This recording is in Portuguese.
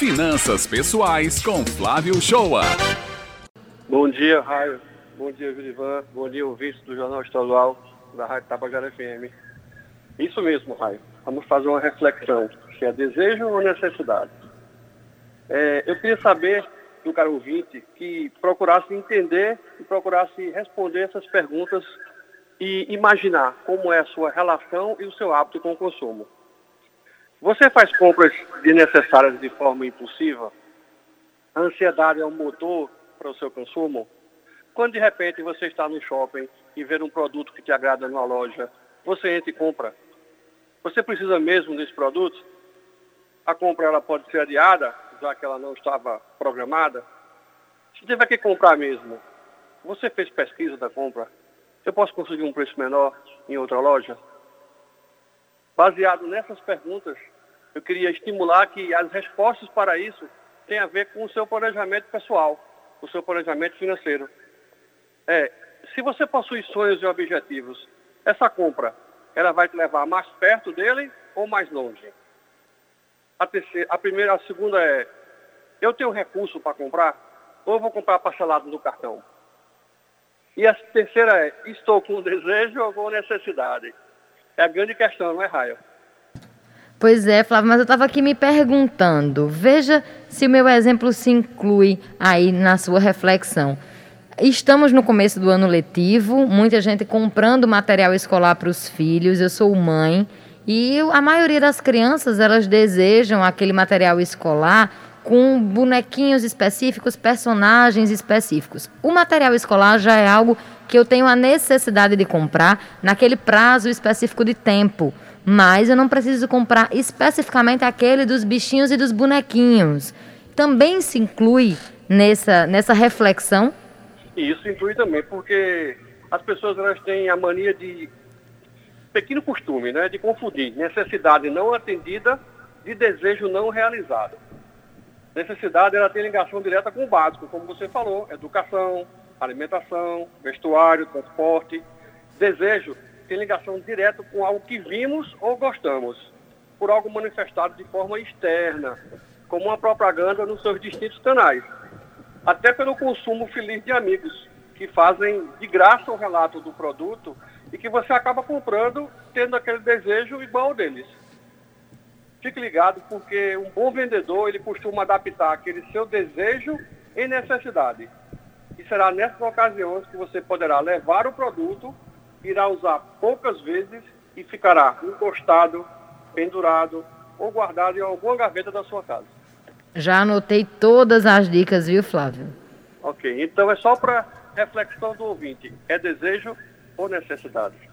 Finanças Pessoais com Flávio Shoa. Bom dia, Raio. Bom dia, Vilivan. Bom dia, ouvinte do Jornal Estadual da Rádio Tabajara FM. Isso mesmo, Raio. Vamos fazer uma reflexão. Se é desejo ou necessidade. É, eu queria saber do cara ouvinte que procurasse entender e procurasse responder essas perguntas e imaginar como é a sua relação e o seu hábito com o consumo. Você faz compras desnecessárias de forma impulsiva? A ansiedade é um motor para o seu consumo? Quando de repente você está no shopping e vê um produto que te agrada numa loja, você entra e compra. Você precisa mesmo desse produto? A compra ela pode ser adiada, já que ela não estava programada. Se tiver que comprar mesmo, você fez pesquisa da compra? Eu posso conseguir um preço menor em outra loja? Baseado nessas perguntas, eu queria estimular que as respostas para isso têm a ver com o seu planejamento pessoal, o seu planejamento financeiro. É, se você possui sonhos e objetivos, essa compra, ela vai te levar mais perto dele ou mais longe? A, terceira, a primeira, a segunda é, eu tenho recurso para comprar ou eu vou comprar parcelado no cartão? E a terceira é, estou com desejo ou com necessidade? É a grande questão, não é, Raia? Pois é, Flávio, mas eu estava aqui me perguntando. Veja se o meu exemplo se inclui aí na sua reflexão. Estamos no começo do ano letivo, muita gente comprando material escolar para os filhos. Eu sou mãe e a maioria das crianças elas desejam aquele material escolar com bonequinhos específicos, personagens específicos. O material escolar já é algo que eu tenho a necessidade de comprar naquele prazo específico de tempo. Mas eu não preciso comprar especificamente aquele dos bichinhos e dos bonequinhos. Também se inclui nessa, nessa reflexão? Isso inclui também, porque as pessoas elas têm a mania de pequeno costume, né, de confundir necessidade não atendida de desejo não realizado. Necessidade ela tem ligação direta com o básico, como você falou, educação, alimentação, vestuário, transporte. Desejo tem ligação direta com algo que vimos ou gostamos, por algo manifestado de forma externa, como uma propaganda nos seus distintos canais. Até pelo consumo feliz de amigos, que fazem de graça o relato do produto e que você acaba comprando tendo aquele desejo igual ao deles. Fique ligado porque um bom vendedor ele costuma adaptar aquele seu desejo em necessidade. E será nessas ocasiões que você poderá levar o produto, irá usar poucas vezes e ficará encostado, pendurado ou guardado em alguma gaveta da sua casa. Já anotei todas as dicas, viu, Flávio? Ok, então é só para reflexão do ouvinte. É desejo ou necessidade?